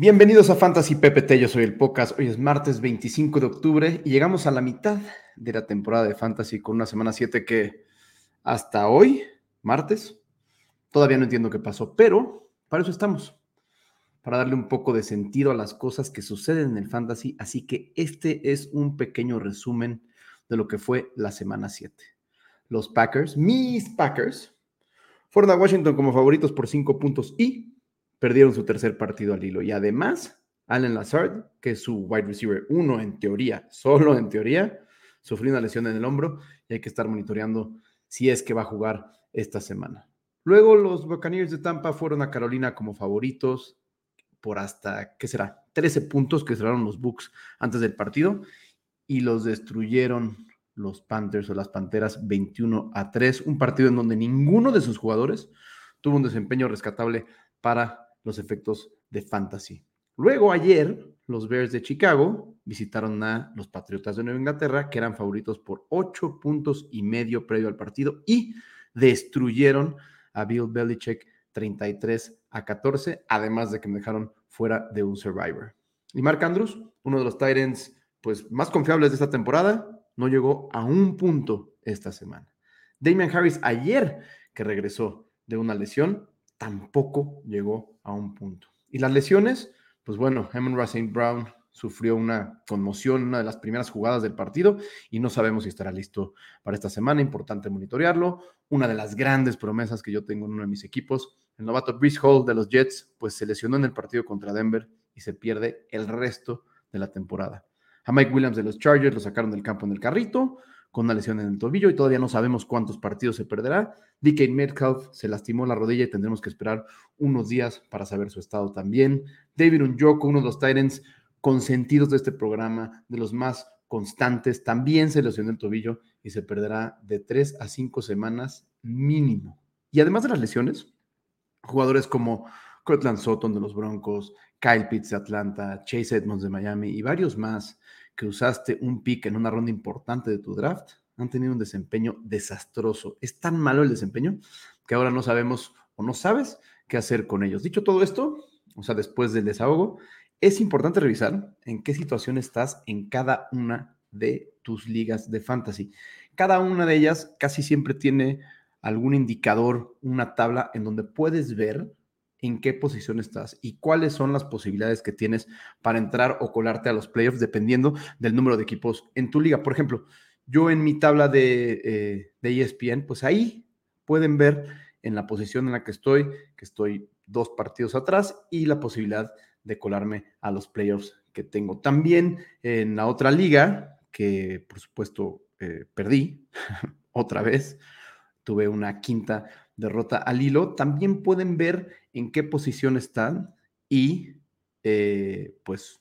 Bienvenidos a Fantasy PPT, yo soy el Pocas. Hoy es martes 25 de octubre y llegamos a la mitad de la temporada de Fantasy con una semana 7 que hasta hoy, martes, todavía no entiendo qué pasó, pero para eso estamos, para darle un poco de sentido a las cosas que suceden en el Fantasy. Así que este es un pequeño resumen de lo que fue la semana 7. Los Packers, mis Packers, fueron a Washington como favoritos por 5 puntos y perdieron su tercer partido al hilo. Y además, Allen Lazard, que es su wide receiver uno en teoría, solo en teoría, sufrió una lesión en el hombro y hay que estar monitoreando si es que va a jugar esta semana. Luego los Buccaneers de Tampa fueron a Carolina como favoritos por hasta, ¿qué será? 13 puntos que cerraron los Bucks antes del partido y los destruyeron los Panthers o las Panteras 21 a 3, un partido en donde ninguno de sus jugadores tuvo un desempeño rescatable para los efectos de fantasy. Luego ayer, los Bears de Chicago visitaron a los Patriotas de Nueva Inglaterra, que eran favoritos por ocho puntos y medio previo al partido, y destruyeron a Bill Belichick 33 a 14, además de que me dejaron fuera de un Survivor. Y Mark Andrews, uno de los Titans pues, más confiables de esta temporada, no llegó a un punto esta semana. Damian Harris ayer, que regresó de una lesión, tampoco llegó a un punto. Y las lesiones, pues bueno, Hemon St. Brown sufrió una conmoción en una de las primeras jugadas del partido y no sabemos si estará listo para esta semana. Importante monitorearlo. Una de las grandes promesas que yo tengo en uno de mis equipos, el novato Brice Hall de los Jets, pues se lesionó en el partido contra Denver y se pierde el resto de la temporada. A Mike Williams de los Chargers lo sacaron del campo en el carrito con una lesión en el tobillo y todavía no sabemos cuántos partidos se perderá. DK Metcalf se lastimó la rodilla y tendremos que esperar unos días para saber su estado también. David Unjoko, uno de los Titans consentidos de este programa, de los más constantes, también se lesionó el tobillo y se perderá de tres a cinco semanas mínimo. Y además de las lesiones, jugadores como Cortland Sutton de los Broncos, Kyle Pitts de Atlanta, Chase Edmonds de Miami y varios más que usaste un pick en una ronda importante de tu draft han tenido un desempeño desastroso. Es tan malo el desempeño que ahora no sabemos o no sabes qué hacer con ellos. Dicho todo esto, o sea, después del desahogo, es importante revisar en qué situación estás en cada una de tus ligas de fantasy. Cada una de ellas casi siempre tiene algún indicador, una tabla en donde puedes ver en qué posición estás y cuáles son las posibilidades que tienes para entrar o colarte a los playoffs dependiendo del número de equipos en tu liga. Por ejemplo, yo en mi tabla de, eh, de ESPN, pues ahí pueden ver en la posición en la que estoy, que estoy dos partidos atrás y la posibilidad de colarme a los playoffs que tengo. También en la otra liga, que por supuesto eh, perdí otra vez, tuve una quinta derrota al hilo, también pueden ver en qué posición están y eh, pues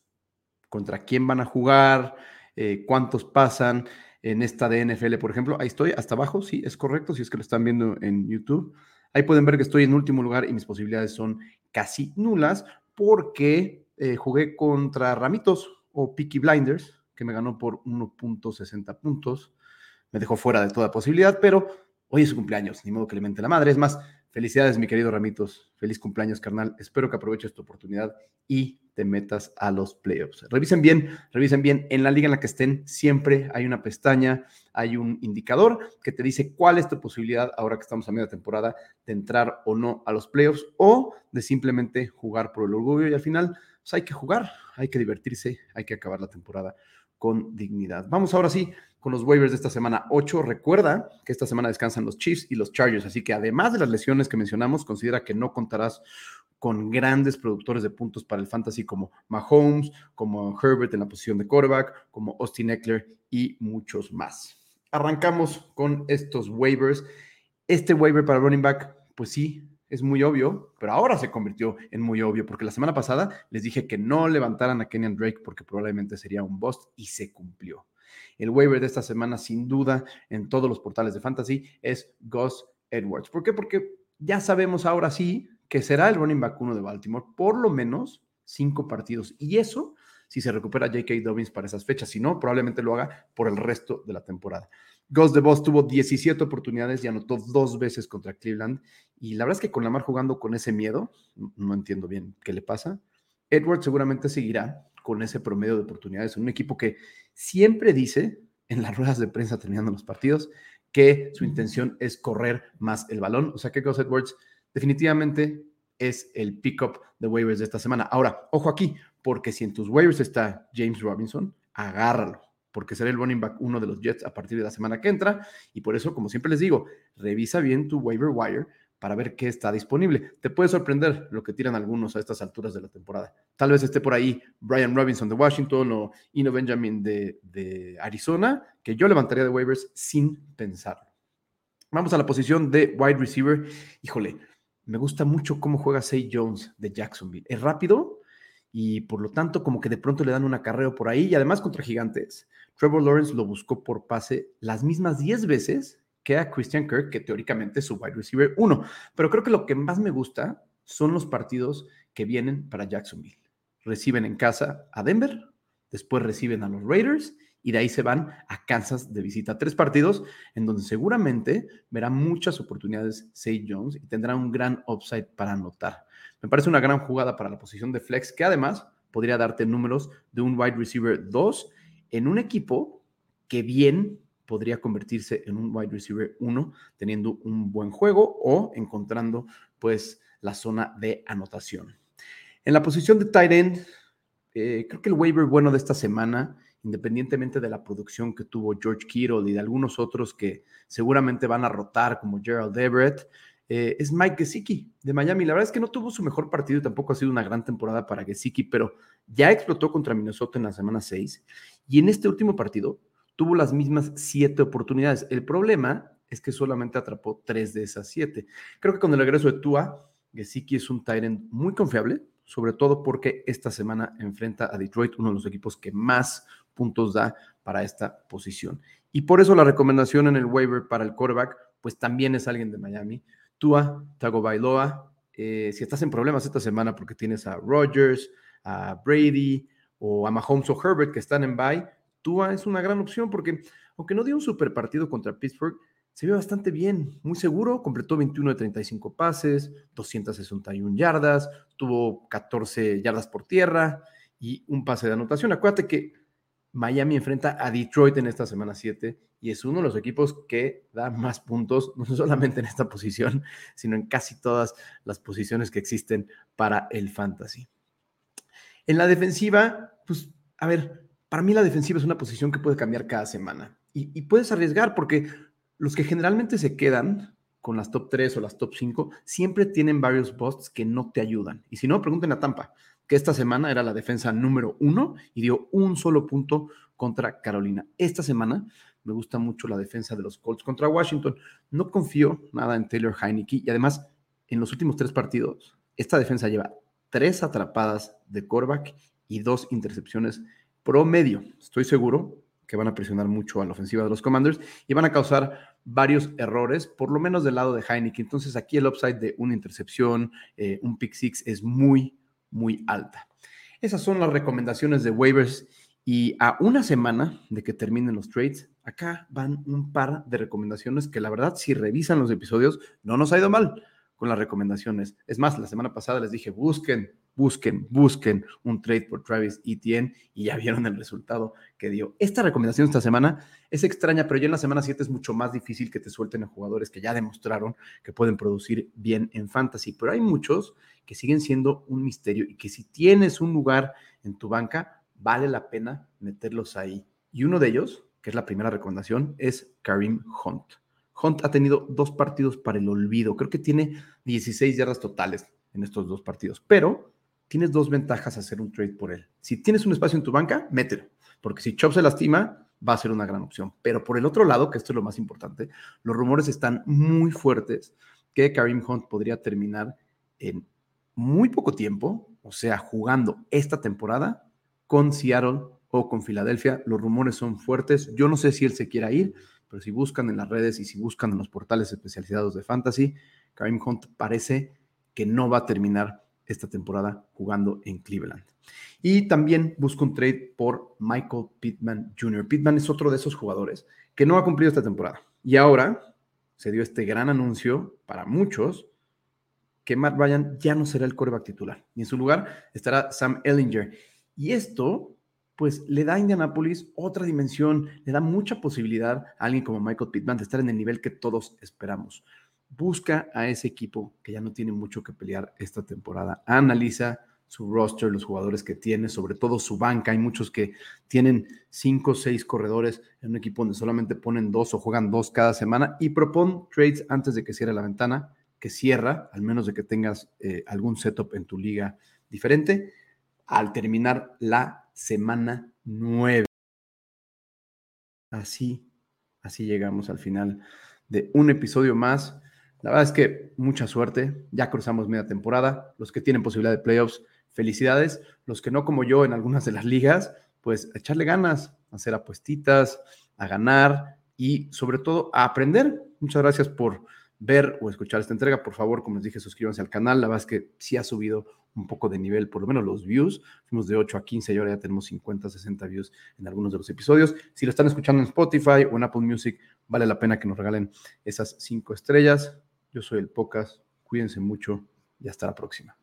contra quién van a jugar, eh, cuántos pasan en esta de NFL, por ejemplo. Ahí estoy, hasta abajo, sí, es correcto, si es que lo están viendo en YouTube. Ahí pueden ver que estoy en último lugar y mis posibilidades son casi nulas porque eh, jugué contra Ramitos o Peaky Blinders, que me ganó por 1.60 puntos. Me dejó fuera de toda posibilidad, pero Hoy es su cumpleaños, ni modo que le mente la madre. Es más, felicidades, mi querido Ramitos. Feliz cumpleaños, carnal. Espero que aproveches tu oportunidad y te metas a los playoffs. Revisen bien, revisen bien. En la liga en la que estén, siempre hay una pestaña, hay un indicador que te dice cuál es tu posibilidad, ahora que estamos a media temporada, de entrar o no a los playoffs o de simplemente jugar por el orgullo. Y al final, pues hay que jugar, hay que divertirse, hay que acabar la temporada con dignidad. Vamos ahora sí con los waivers de esta semana 8. Recuerda que esta semana descansan los Chiefs y los Chargers, así que además de las lesiones que mencionamos, considera que no contarás con grandes productores de puntos para el fantasy como Mahomes, como Herbert en la posición de quarterback, como Austin Eckler y muchos más. Arrancamos con estos waivers. Este waiver para running back, pues sí, es muy obvio, pero ahora se convirtió en muy obvio, porque la semana pasada les dije que no levantaran a Kenyan Drake porque probablemente sería un bust y se cumplió. El waiver de esta semana, sin duda, en todos los portales de fantasy, es Gus Edwards. ¿Por qué? Porque ya sabemos ahora sí que será el running back uno de Baltimore, por lo menos cinco partidos. Y eso si se recupera J.K. Dobbins para esas fechas. Si no, probablemente lo haga por el resto de la temporada. Ghost de Boss tuvo 17 oportunidades y anotó dos veces contra Cleveland. Y la verdad es que con Lamar jugando con ese miedo, no entiendo bien qué le pasa, Edwards seguramente seguirá con ese promedio de oportunidades en un equipo que siempre dice en las ruedas de prensa terminando los partidos que su intención es correr más el balón. O sea que Gus Edwards definitivamente es el pickup de waivers de esta semana. Ahora, ojo aquí, porque si en tus waivers está James Robinson, agárralo, porque será el running back uno de los Jets a partir de la semana que entra. Y por eso, como siempre les digo, revisa bien tu waiver wire para ver qué está disponible. Te puede sorprender lo que tiran algunos a estas alturas de la temporada. Tal vez esté por ahí Brian Robinson de Washington o Ino Benjamin de, de Arizona, que yo levantaría de waivers sin pensarlo. Vamos a la posición de wide receiver. Híjole, me gusta mucho cómo juega Say Jones de Jacksonville. Es rápido y por lo tanto como que de pronto le dan un acarreo por ahí y además contra gigantes. Trevor Lawrence lo buscó por pase las mismas 10 veces que a Christian Kirk, que teóricamente es su wide receiver 1. Pero creo que lo que más me gusta son los partidos que vienen para Jacksonville. Reciben en casa a Denver, después reciben a los Raiders y de ahí se van a Kansas de visita. Tres partidos en donde seguramente verá muchas oportunidades Say Jones y tendrá un gran upside para anotar. Me parece una gran jugada para la posición de flex que además podría darte números de un wide receiver 2 en un equipo que bien podría convertirse en un wide receiver 1 teniendo un buen juego o encontrando pues la zona de anotación. En la posición de tight end, eh, creo que el waiver bueno de esta semana, independientemente de la producción que tuvo George Kittle y de algunos otros que seguramente van a rotar como Gerald Everett, eh, es Mike Gesicki de Miami. La verdad es que no tuvo su mejor partido y tampoco ha sido una gran temporada para Gesicki, pero ya explotó contra Minnesota en la semana 6 y en este último partido tuvo las mismas siete oportunidades. El problema es que solamente atrapó tres de esas siete. Creo que con el regreso de Tua, Gesicki es un Tyrant muy confiable, sobre todo porque esta semana enfrenta a Detroit, uno de los equipos que más puntos da para esta posición. Y por eso la recomendación en el waiver para el quarterback, pues también es alguien de Miami. Tua, Tago Bailoa, eh, si estás en problemas esta semana porque tienes a Rodgers, a Brady o a Mahomes o Herbert que están en bye, Tua es una gran opción porque, aunque no dio un super partido contra Pittsburgh, se ve bastante bien, muy seguro, completó 21 de 35 pases, 261 yardas, tuvo 14 yardas por tierra y un pase de anotación. Acuérdate que Miami enfrenta a Detroit en esta semana 7 y es uno de los equipos que da más puntos, no solamente en esta posición, sino en casi todas las posiciones que existen para el fantasy. En la defensiva, pues, a ver, para mí la defensiva es una posición que puede cambiar cada semana y, puedes arriesgar porque los que generalmente se quedan con las top 3 o las top 5 siempre tienen varios posts que no te ayudan. Y si no, pregunten a Tampa, que esta semana era la defensa número uno y dio un solo punto contra Carolina. Esta semana me gusta mucho la defensa de los Colts contra Washington. No confío nada en Taylor Heineke y además en los últimos tres partidos, esta defensa lleva tres atrapadas de Corback y dos intercepciones promedio. Estoy seguro que van a presionar mucho a la ofensiva de los Commanders y van a causar varios errores, por lo menos del lado de Heineken. Entonces aquí el upside de una intercepción, eh, un pick six es muy, muy alta. Esas son las recomendaciones de waivers y a una semana de que terminen los trades, acá van un par de recomendaciones que la verdad si revisan los episodios no nos ha ido mal con las recomendaciones. Es más, la semana pasada les dije, busquen, busquen, busquen un trade por Travis Etienne y ya vieron el resultado que dio. Esta recomendación esta semana es extraña, pero ya en la semana 7 es mucho más difícil que te suelten a jugadores que ya demostraron que pueden producir bien en fantasy, pero hay muchos que siguen siendo un misterio y que si tienes un lugar en tu banca, vale la pena meterlos ahí. Y uno de ellos, que es la primera recomendación, es Karim Hunt. Hunt ha tenido dos partidos para el olvido. Creo que tiene 16 yardas totales en estos dos partidos, pero tienes dos ventajas a hacer un trade por él. Si tienes un espacio en tu banca, mételo, porque si Chop se lastima, va a ser una gran opción. Pero por el otro lado, que esto es lo más importante, los rumores están muy fuertes que Karim Hunt podría terminar en muy poco tiempo, o sea, jugando esta temporada con Seattle o con Filadelfia. Los rumores son fuertes. Yo no sé si él se quiera ir, pero si buscan en las redes y si buscan en los portales especializados de fantasy, Karim Hunt parece que no va a terminar esta temporada jugando en Cleveland. Y también busco un trade por Michael Pittman Jr. Pittman es otro de esos jugadores que no ha cumplido esta temporada. Y ahora se dio este gran anuncio para muchos que Matt Ryan ya no será el coreback titular. Y en su lugar estará Sam Ellinger. Y esto, pues, le da a Indianapolis otra dimensión, le da mucha posibilidad a alguien como Michael Pittman de estar en el nivel que todos esperamos. Busca a ese equipo que ya no tiene mucho que pelear esta temporada. Analiza su roster, los jugadores que tiene, sobre todo su banca. Hay muchos que tienen cinco o seis corredores en un equipo donde solamente ponen dos o juegan dos cada semana y propon trades antes de que cierre la ventana, que cierra, al menos de que tengas eh, algún setup en tu liga diferente, al terminar la semana nueve. Así, así llegamos al final de un episodio más. La verdad es que mucha suerte, ya cruzamos media temporada, los que tienen posibilidad de playoffs felicidades. Los que no como yo en algunas de las ligas, pues echarle ganas, hacer apuestitas, a ganar y sobre todo a aprender. Muchas gracias por ver o escuchar esta entrega. Por favor, como les dije, suscríbanse al canal. La verdad es que sí ha subido un poco de nivel, por lo menos los views. Fuimos de 8 a 15 y ahora ya tenemos 50, 60 views en algunos de los episodios. Si lo están escuchando en Spotify o en Apple Music, vale la pena que nos regalen esas cinco estrellas. Yo soy el Pocas. Cuídense mucho y hasta la próxima.